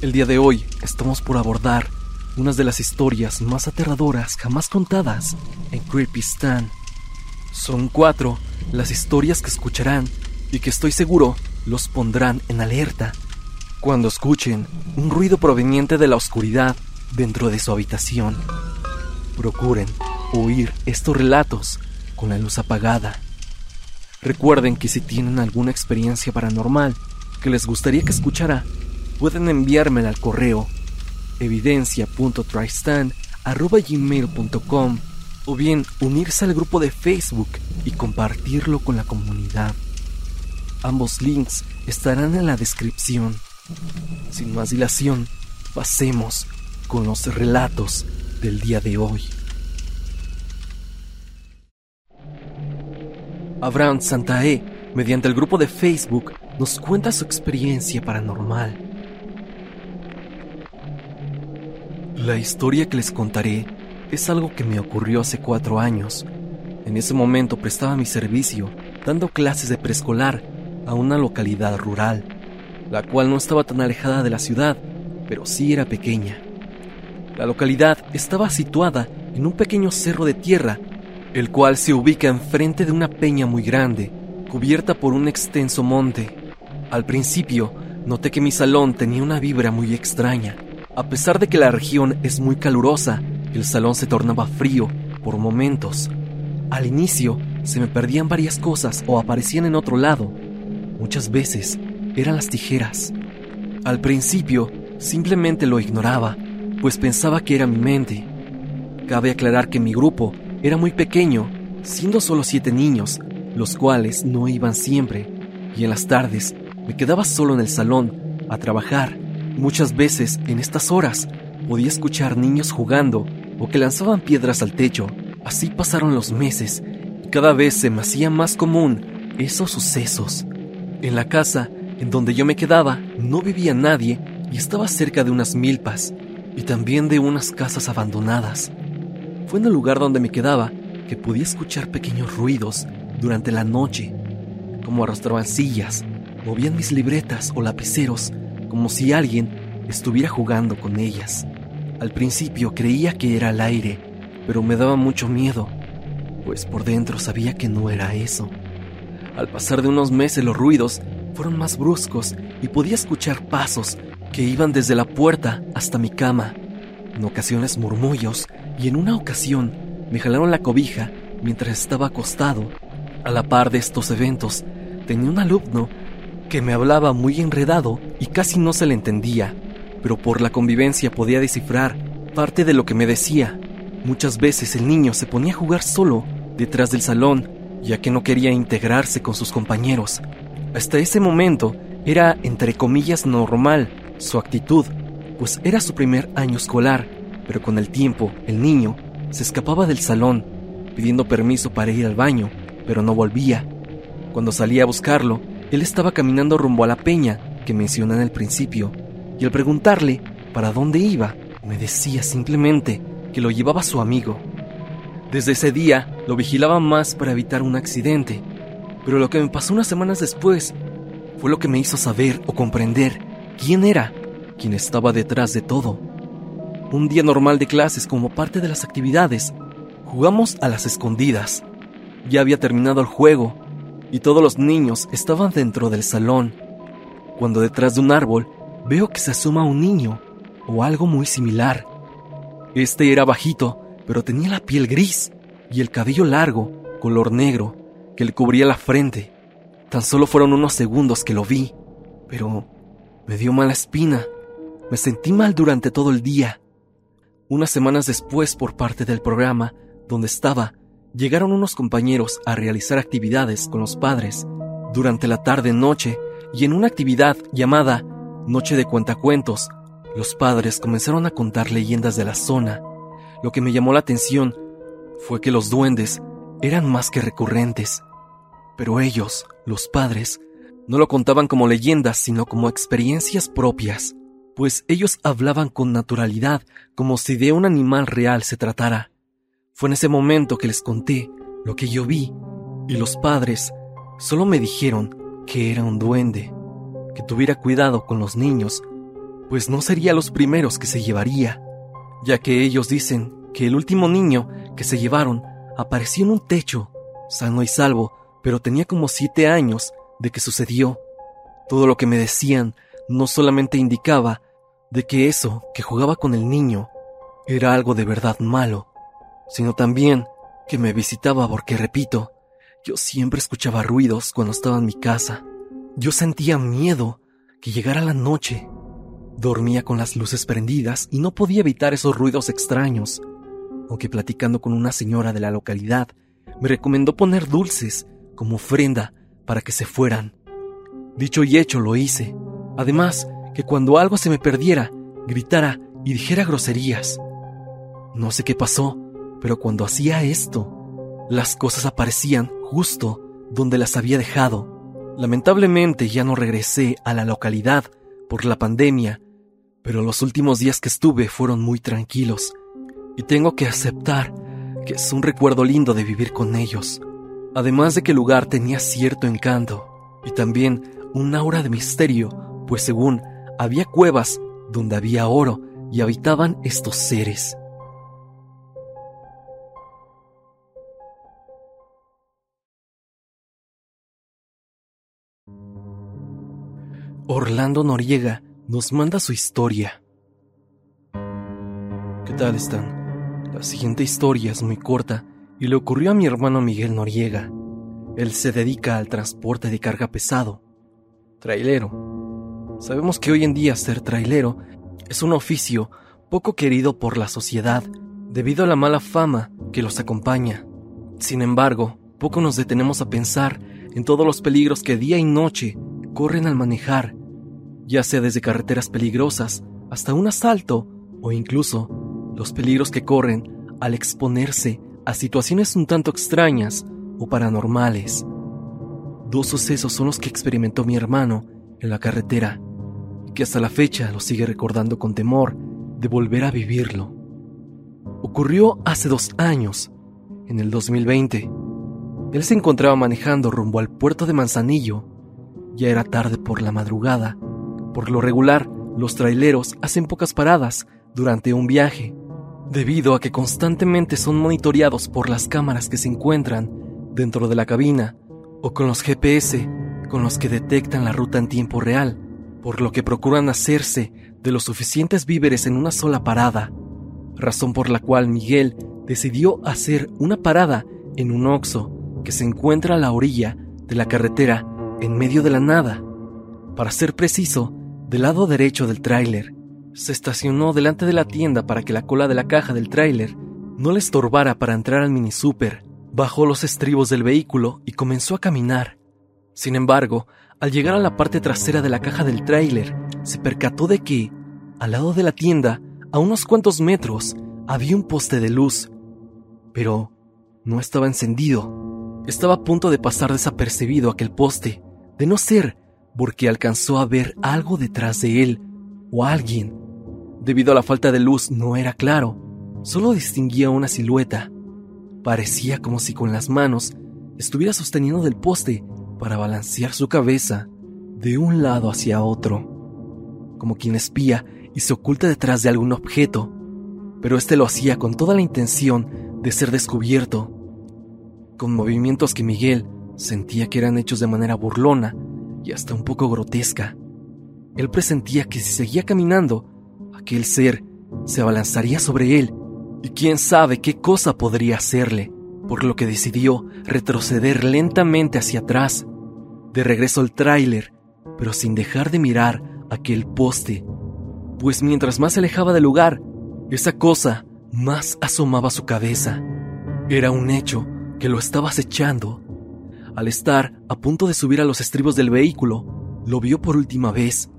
El día de hoy estamos por abordar unas de las historias más aterradoras jamás contadas en Creepy Stan. Son cuatro las historias que escucharán y que estoy seguro los pondrán en alerta cuando escuchen un ruido proveniente de la oscuridad dentro de su habitación. Procuren oír estos relatos con la luz apagada. Recuerden que si tienen alguna experiencia paranormal que les gustaría que escuchara, pueden enviármela al correo evidencia.tristan.gmail.com o bien unirse al grupo de Facebook y compartirlo con la comunidad. Ambos links estarán en la descripción. Sin más dilación, pasemos con los relatos del día de hoy. Abraham Santae, mediante el grupo de Facebook, nos cuenta su experiencia paranormal. La historia que les contaré es algo que me ocurrió hace cuatro años. En ese momento prestaba mi servicio dando clases de preescolar a una localidad rural, la cual no estaba tan alejada de la ciudad, pero sí era pequeña. La localidad estaba situada en un pequeño cerro de tierra, el cual se ubica enfrente de una peña muy grande, cubierta por un extenso monte. Al principio, noté que mi salón tenía una vibra muy extraña a pesar de que la región es muy calurosa, el salón se tornaba frío por momentos. Al inicio se me perdían varias cosas o aparecían en otro lado. Muchas veces eran las tijeras. Al principio simplemente lo ignoraba, pues pensaba que era mi mente. Cabe aclarar que mi grupo era muy pequeño, siendo solo siete niños, los cuales no iban siempre, y en las tardes me quedaba solo en el salón a trabajar Muchas veces, en estas horas, podía escuchar niños jugando o que lanzaban piedras al techo. Así pasaron los meses y cada vez se me hacía más común esos sucesos. En la casa en donde yo me quedaba no vivía nadie y estaba cerca de unas milpas y también de unas casas abandonadas. Fue en el lugar donde me quedaba que podía escuchar pequeños ruidos durante la noche, como arrastraban sillas, movían mis libretas o lapiceros como si alguien estuviera jugando con ellas. Al principio creía que era el aire, pero me daba mucho miedo, pues por dentro sabía que no era eso. Al pasar de unos meses los ruidos fueron más bruscos y podía escuchar pasos que iban desde la puerta hasta mi cama. En ocasiones murmullos y en una ocasión me jalaron la cobija mientras estaba acostado. A la par de estos eventos, tenía un alumno que me hablaba muy enredado y casi no se le entendía, pero por la convivencia podía descifrar parte de lo que me decía. Muchas veces el niño se ponía a jugar solo detrás del salón, ya que no quería integrarse con sus compañeros. Hasta ese momento era, entre comillas, normal su actitud, pues era su primer año escolar, pero con el tiempo el niño se escapaba del salón, pidiendo permiso para ir al baño, pero no volvía. Cuando salía a buscarlo, él estaba caminando rumbo a la peña que mencioné en el principio, y al preguntarle para dónde iba, me decía simplemente que lo llevaba su amigo. Desde ese día lo vigilaba más para evitar un accidente, pero lo que me pasó unas semanas después fue lo que me hizo saber o comprender quién era quien estaba detrás de todo. Un día normal de clases como parte de las actividades, jugamos a las escondidas. Ya había terminado el juego y todos los niños estaban dentro del salón, cuando detrás de un árbol veo que se asoma un niño o algo muy similar. Este era bajito, pero tenía la piel gris y el cabello largo, color negro, que le cubría la frente. Tan solo fueron unos segundos que lo vi, pero me dio mala espina. Me sentí mal durante todo el día. Unas semanas después, por parte del programa donde estaba, llegaron unos compañeros a realizar actividades con los padres durante la tarde-noche y en una actividad llamada Noche de Cuentacuentos, los padres comenzaron a contar leyendas de la zona. Lo que me llamó la atención fue que los duendes eran más que recurrentes, pero ellos, los padres, no lo contaban como leyendas, sino como experiencias propias, pues ellos hablaban con naturalidad como si de un animal real se tratara. Fue en ese momento que les conté lo que yo vi y los padres solo me dijeron que era un duende, que tuviera cuidado con los niños, pues no sería los primeros que se llevaría, ya que ellos dicen que el último niño que se llevaron apareció en un techo, sano y salvo, pero tenía como siete años de que sucedió. Todo lo que me decían no solamente indicaba de que eso que jugaba con el niño era algo de verdad malo, sino también que me visitaba porque, repito, yo siempre escuchaba ruidos cuando estaba en mi casa. Yo sentía miedo que llegara la noche. Dormía con las luces prendidas y no podía evitar esos ruidos extraños, aunque platicando con una señora de la localidad, me recomendó poner dulces como ofrenda para que se fueran. Dicho y hecho lo hice. Además, que cuando algo se me perdiera, gritara y dijera groserías. No sé qué pasó, pero cuando hacía esto, las cosas aparecían justo donde las había dejado. Lamentablemente ya no regresé a la localidad por la pandemia, pero los últimos días que estuve fueron muy tranquilos y tengo que aceptar que es un recuerdo lindo de vivir con ellos. Además de que el lugar tenía cierto encanto y también un aura de misterio, pues según había cuevas donde había oro y habitaban estos seres. Orlando Noriega nos manda su historia. ¿Qué tal están? La siguiente historia es muy corta y le ocurrió a mi hermano Miguel Noriega. Él se dedica al transporte de carga pesado, trailero. Sabemos que hoy en día ser trailero es un oficio poco querido por la sociedad debido a la mala fama que los acompaña. Sin embargo, poco nos detenemos a pensar en todos los peligros que día y noche corren al manejar ya sea desde carreteras peligrosas hasta un asalto o incluso los peligros que corren al exponerse a situaciones un tanto extrañas o paranormales. Dos sucesos son los que experimentó mi hermano en la carretera y que hasta la fecha lo sigue recordando con temor de volver a vivirlo. Ocurrió hace dos años, en el 2020. Él se encontraba manejando rumbo al puerto de Manzanillo. Ya era tarde por la madrugada por lo regular, los traileros hacen pocas paradas durante un viaje, debido a que constantemente son monitoreados por las cámaras que se encuentran dentro de la cabina o con los GPS con los que detectan la ruta en tiempo real, por lo que procuran hacerse de los suficientes víveres en una sola parada, razón por la cual Miguel decidió hacer una parada en un oxo que se encuentra a la orilla de la carretera en medio de la nada. Para ser preciso, del lado derecho del tráiler. Se estacionó delante de la tienda para que la cola de la caja del tráiler no le estorbara para entrar al mini super. Bajó los estribos del vehículo y comenzó a caminar. Sin embargo, al llegar a la parte trasera de la caja del tráiler, se percató de que, al lado de la tienda, a unos cuantos metros, había un poste de luz. Pero no estaba encendido. Estaba a punto de pasar desapercibido aquel poste, de no ser porque alcanzó a ver algo detrás de él o alguien. Debido a la falta de luz no era claro, solo distinguía una silueta. Parecía como si con las manos estuviera sosteniendo del poste para balancear su cabeza de un lado hacia otro, como quien espía y se oculta detrás de algún objeto, pero este lo hacía con toda la intención de ser descubierto, con movimientos que Miguel sentía que eran hechos de manera burlona y hasta un poco grotesca. Él presentía que si seguía caminando, aquel ser se abalanzaría sobre él y quién sabe qué cosa podría hacerle, por lo que decidió retroceder lentamente hacia atrás, de regreso al tráiler, pero sin dejar de mirar aquel poste, pues mientras más se alejaba del lugar, esa cosa más asomaba su cabeza. Era un hecho que lo estaba acechando al estar a punto de subir a los estribos del vehículo, lo vio por última vez,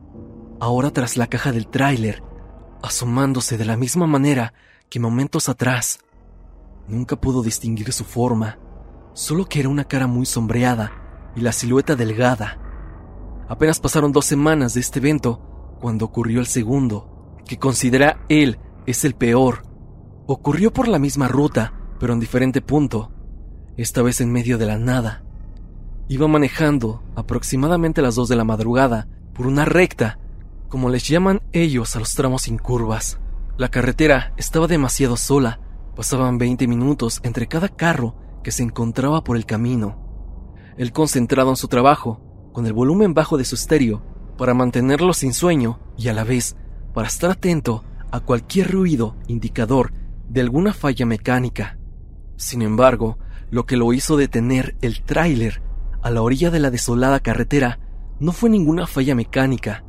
ahora tras la caja del tráiler, asomándose de la misma manera que momentos atrás. Nunca pudo distinguir su forma, solo que era una cara muy sombreada y la silueta delgada. Apenas pasaron dos semanas de este evento cuando ocurrió el segundo, que considera él es el peor. Ocurrió por la misma ruta, pero en diferente punto, esta vez en medio de la nada. Iba manejando aproximadamente las 2 de la madrugada por una recta como les llaman ellos a los tramos sin curvas. La carretera estaba demasiado sola, pasaban 20 minutos entre cada carro que se encontraba por el camino. Él concentrado en su trabajo, con el volumen bajo de su estéreo, para mantenerlo sin sueño y a la vez para estar atento a cualquier ruido indicador de alguna falla mecánica. Sin embargo, lo que lo hizo detener el tráiler a la orilla de la desolada carretera no fue ninguna falla mecánica,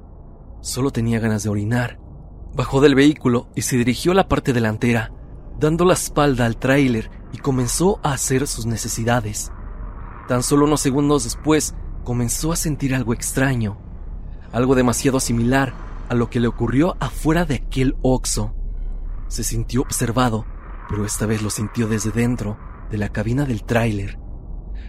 solo tenía ganas de orinar. Bajó del vehículo y se dirigió a la parte delantera, dando la espalda al tráiler y comenzó a hacer sus necesidades. Tan solo unos segundos después comenzó a sentir algo extraño, algo demasiado similar a lo que le ocurrió afuera de aquel oxo. Se sintió observado, pero esta vez lo sintió desde dentro de la cabina del tráiler.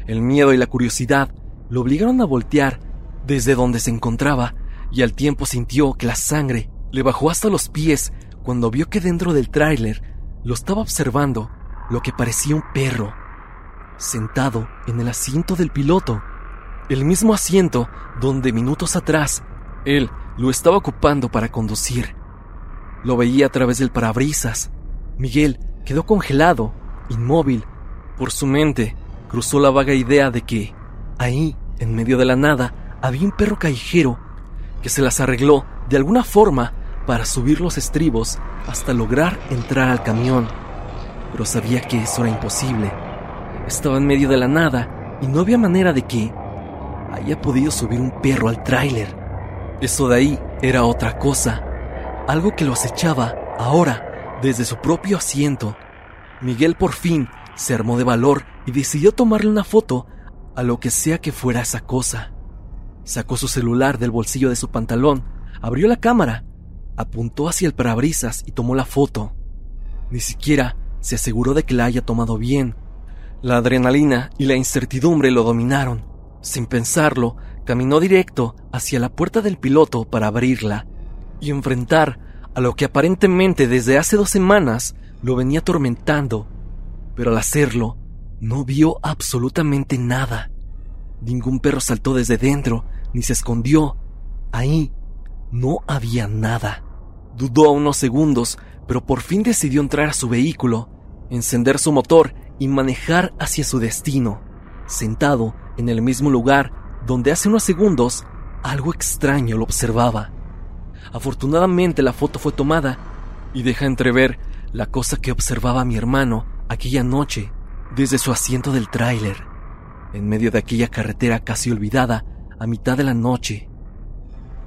El miedo y la curiosidad lo obligaron a voltear desde donde se encontraba y al tiempo sintió que la sangre le bajó hasta los pies cuando vio que dentro del tráiler lo estaba observando lo que parecía un perro, sentado en el asiento del piloto, el mismo asiento donde minutos atrás él lo estaba ocupando para conducir. Lo veía a través del parabrisas. Miguel quedó congelado, inmóvil. Por su mente cruzó la vaga idea de que, ahí, en medio de la nada, había un perro callejero que se las arregló de alguna forma para subir los estribos hasta lograr entrar al camión. Pero sabía que eso era imposible. Estaba en medio de la nada y no había manera de que haya podido subir un perro al tráiler. Eso de ahí era otra cosa, algo que lo acechaba ahora desde su propio asiento. Miguel por fin se armó de valor y decidió tomarle una foto a lo que sea que fuera esa cosa. Sacó su celular del bolsillo de su pantalón, abrió la cámara, apuntó hacia el parabrisas y tomó la foto. Ni siquiera se aseguró de que la haya tomado bien. La adrenalina y la incertidumbre lo dominaron. Sin pensarlo, caminó directo hacia la puerta del piloto para abrirla y enfrentar a lo que aparentemente desde hace dos semanas lo venía atormentando. Pero al hacerlo, no vio absolutamente nada. Ningún perro saltó desde dentro, ni se escondió. Ahí no había nada. Dudó unos segundos, pero por fin decidió entrar a su vehículo, encender su motor y manejar hacia su destino. Sentado en el mismo lugar donde hace unos segundos algo extraño lo observaba. Afortunadamente la foto fue tomada y deja entrever la cosa que observaba mi hermano aquella noche desde su asiento del tráiler, en medio de aquella carretera casi olvidada a mitad de la noche.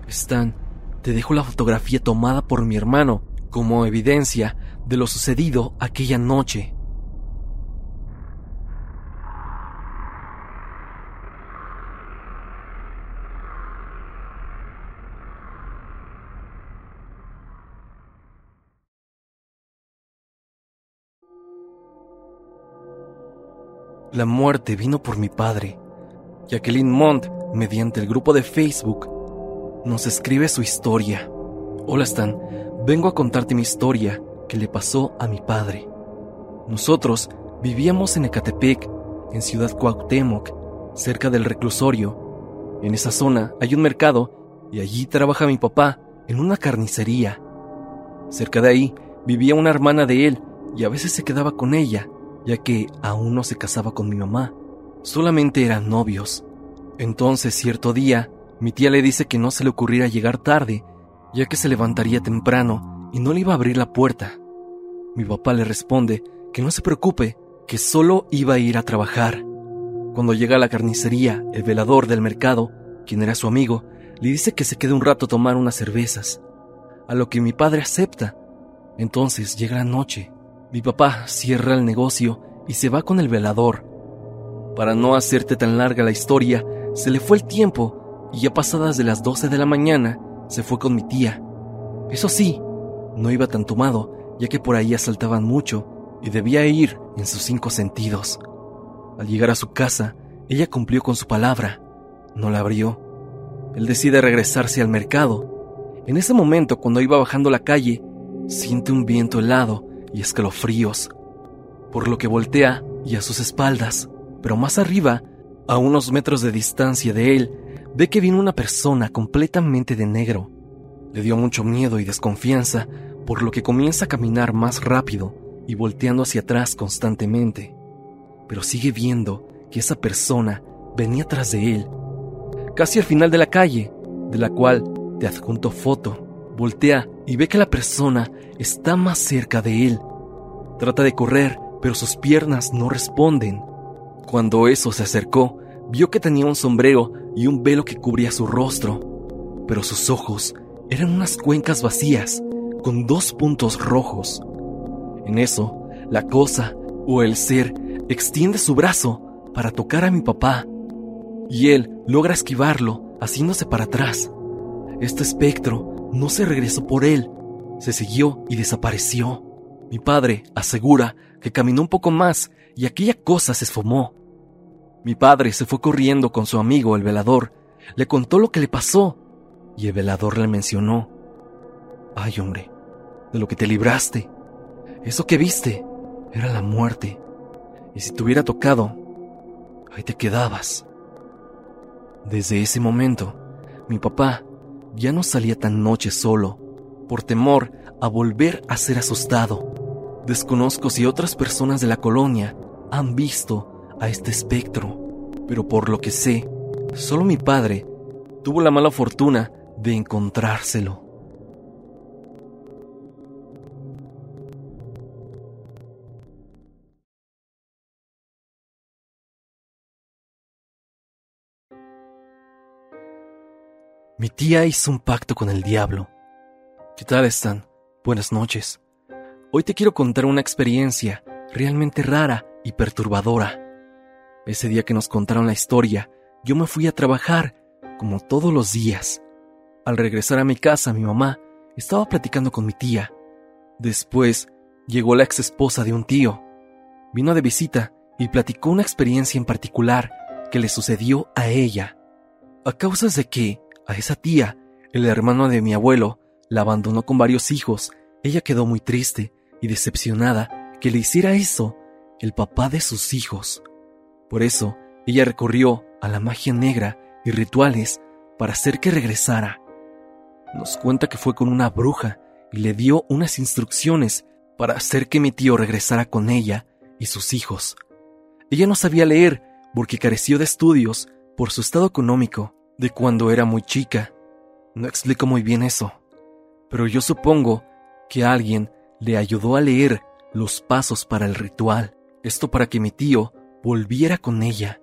Stan, te dejo la fotografía tomada por mi hermano como evidencia de lo sucedido aquella noche. La muerte vino por mi padre. Jacqueline Mont, mediante el grupo de Facebook, nos escribe su historia. Hola Stan, vengo a contarte mi historia que le pasó a mi padre. Nosotros vivíamos en Ecatepec, en Ciudad Cuauhtémoc, cerca del reclusorio. En esa zona hay un mercado y allí trabaja mi papá en una carnicería. Cerca de ahí vivía una hermana de él y a veces se quedaba con ella ya que aún no se casaba con mi mamá, solamente eran novios. Entonces, cierto día, mi tía le dice que no se le ocurriera llegar tarde, ya que se levantaría temprano y no le iba a abrir la puerta. Mi papá le responde que no se preocupe, que solo iba a ir a trabajar. Cuando llega a la carnicería, el velador del mercado, quien era su amigo, le dice que se quede un rato a tomar unas cervezas, a lo que mi padre acepta. Entonces llega la noche mi papá cierra el negocio y se va con el velador. Para no hacerte tan larga la historia, se le fue el tiempo y ya pasadas de las 12 de la mañana se fue con mi tía. Eso sí, no iba tan tomado, ya que por ahí asaltaban mucho y debía ir en sus cinco sentidos. Al llegar a su casa, ella cumplió con su palabra. No la abrió. Él decide regresarse al mercado. En ese momento, cuando iba bajando la calle, siente un viento helado y escalofríos, por lo que voltea y a sus espaldas, pero más arriba, a unos metros de distancia de él, ve que viene una persona completamente de negro. Le dio mucho miedo y desconfianza, por lo que comienza a caminar más rápido y volteando hacia atrás constantemente. Pero sigue viendo que esa persona venía tras de él, casi al final de la calle, de la cual te adjunto foto. Voltea y ve que la persona está más cerca de él. Trata de correr, pero sus piernas no responden. Cuando eso se acercó, vio que tenía un sombrero y un velo que cubría su rostro, pero sus ojos eran unas cuencas vacías con dos puntos rojos. En eso, la cosa o el ser extiende su brazo para tocar a mi papá, y él logra esquivarlo haciéndose para atrás. Este espectro no se regresó por él, se siguió y desapareció. Mi padre asegura que caminó un poco más y aquella cosa se esfumó. Mi padre se fue corriendo con su amigo el velador, le contó lo que le pasó y el velador le mencionó. Ay hombre, de lo que te libraste. Eso que viste era la muerte. Y si te hubiera tocado, ahí te quedabas. Desde ese momento, mi papá ya no salía tan noche solo, por temor a volver a ser asustado. Desconozco si otras personas de la colonia han visto a este espectro, pero por lo que sé, solo mi padre tuvo la mala fortuna de encontrárselo. Mi tía hizo un pacto con el diablo. ¿Qué tal están? Buenas noches. Hoy te quiero contar una experiencia realmente rara y perturbadora. Ese día que nos contaron la historia, yo me fui a trabajar, como todos los días. Al regresar a mi casa, mi mamá estaba platicando con mi tía. Después llegó la ex esposa de un tío. Vino de visita y platicó una experiencia en particular que le sucedió a ella. A causa de que a esa tía, el hermano de mi abuelo, la abandonó con varios hijos. Ella quedó muy triste y decepcionada que le hiciera eso el papá de sus hijos. Por eso, ella recurrió a la magia negra y rituales para hacer que regresara. Nos cuenta que fue con una bruja y le dio unas instrucciones para hacer que mi tío regresara con ella y sus hijos. Ella no sabía leer porque careció de estudios por su estado económico de cuando era muy chica. No explico muy bien eso, pero yo supongo que alguien le ayudó a leer los pasos para el ritual, esto para que mi tío volviera con ella.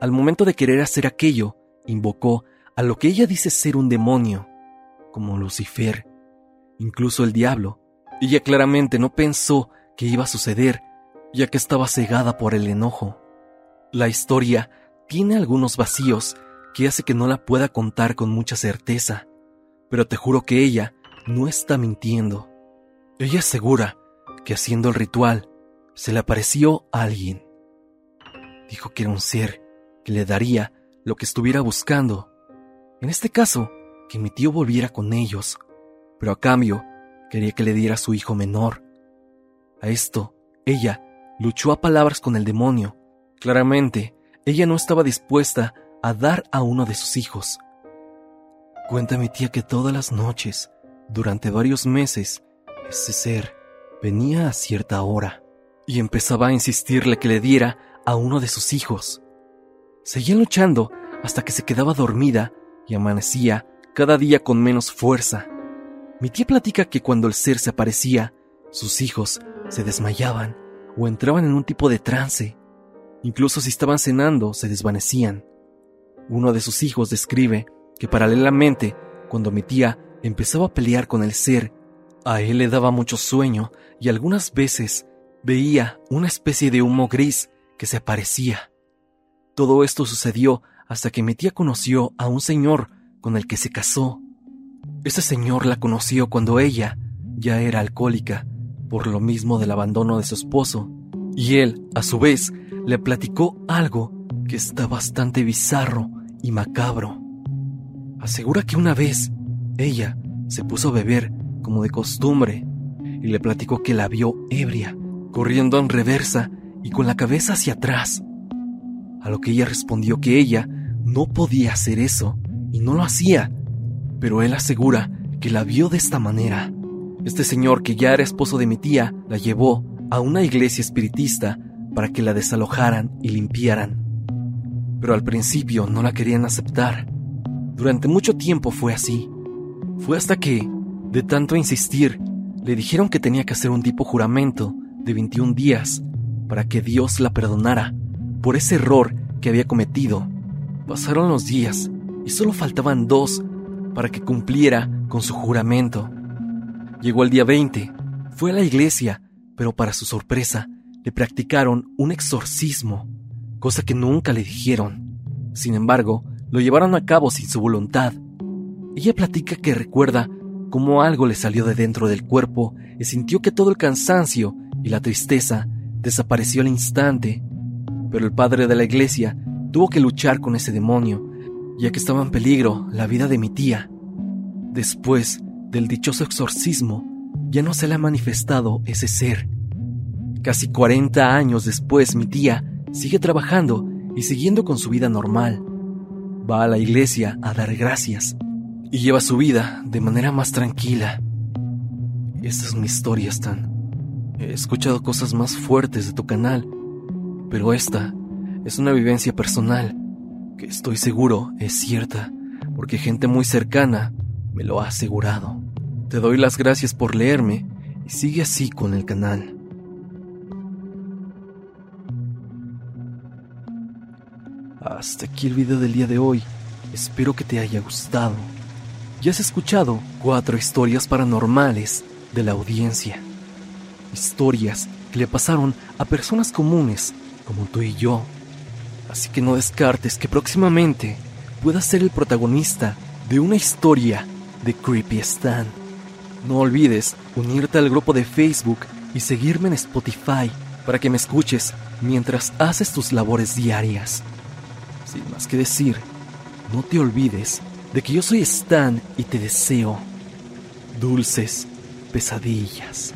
Al momento de querer hacer aquello, invocó a lo que ella dice ser un demonio, como Lucifer, incluso el diablo. Ella claramente no pensó que iba a suceder, ya que estaba cegada por el enojo. La historia tiene algunos vacíos que hace que no la pueda contar con mucha certeza, pero te juro que ella no está mintiendo. Ella asegura que haciendo el ritual se le apareció a alguien. Dijo que era un ser que le daría lo que estuviera buscando. En este caso, que mi tío volviera con ellos, pero a cambio quería que le diera su hijo menor. A esto, ella luchó a palabras con el demonio. Claramente, ella no estaba dispuesta a dar a uno de sus hijos. Cuenta mi tía que todas las noches, durante varios meses, ese ser venía a cierta hora y empezaba a insistirle que le diera a uno de sus hijos. Seguía luchando hasta que se quedaba dormida y amanecía cada día con menos fuerza. Mi tía platica que cuando el ser se aparecía, sus hijos se desmayaban o entraban en un tipo de trance. Incluso si estaban cenando, se desvanecían. Uno de sus hijos describe que paralelamente, cuando mi tía empezaba a pelear con el ser, a él le daba mucho sueño y algunas veces veía una especie de humo gris que se aparecía. Todo esto sucedió hasta que mi tía conoció a un señor con el que se casó. Ese señor la conoció cuando ella ya era alcohólica, por lo mismo del abandono de su esposo, y él, a su vez, le platicó algo que está bastante bizarro y macabro. Asegura que una vez ella se puso a beber como de costumbre y le platicó que la vio ebria, corriendo en reversa y con la cabeza hacia atrás. A lo que ella respondió que ella no podía hacer eso y no lo hacía, pero él asegura que la vio de esta manera. Este señor, que ya era esposo de mi tía, la llevó a una iglesia espiritista para que la desalojaran y limpiaran. Pero al principio no la querían aceptar. Durante mucho tiempo fue así. Fue hasta que, de tanto insistir, le dijeron que tenía que hacer un tipo juramento de 21 días para que Dios la perdonara por ese error que había cometido. Pasaron los días y solo faltaban dos para que cumpliera con su juramento. Llegó el día 20, fue a la iglesia, pero para su sorpresa le practicaron un exorcismo, cosa que nunca le dijeron. Sin embargo, lo llevaron a cabo sin su voluntad. Ella platica que recuerda cómo algo le salió de dentro del cuerpo y sintió que todo el cansancio y la tristeza desapareció al instante. Pero el padre de la iglesia tuvo que luchar con ese demonio, ya que estaba en peligro la vida de mi tía. Después del dichoso exorcismo, ya no se le ha manifestado ese ser. Casi 40 años después, mi tía sigue trabajando y siguiendo con su vida normal. Va a la iglesia a dar gracias y lleva su vida de manera más tranquila. Esta es mi historia, Stan. He escuchado cosas más fuertes de tu canal, pero esta es una vivencia personal que estoy seguro es cierta, porque gente muy cercana me lo ha asegurado. Te doy las gracias por leerme y sigue así con el canal. Hasta aquí el video del día de hoy. Espero que te haya gustado. Ya has escuchado cuatro historias paranormales de la audiencia. Historias que le pasaron a personas comunes como tú y yo. Así que no descartes que próximamente puedas ser el protagonista de una historia de Creepy Stan. No olvides unirte al grupo de Facebook y seguirme en Spotify para que me escuches mientras haces tus labores diarias. Sin más que decir, no te olvides de que yo soy Stan y te deseo dulces pesadillas.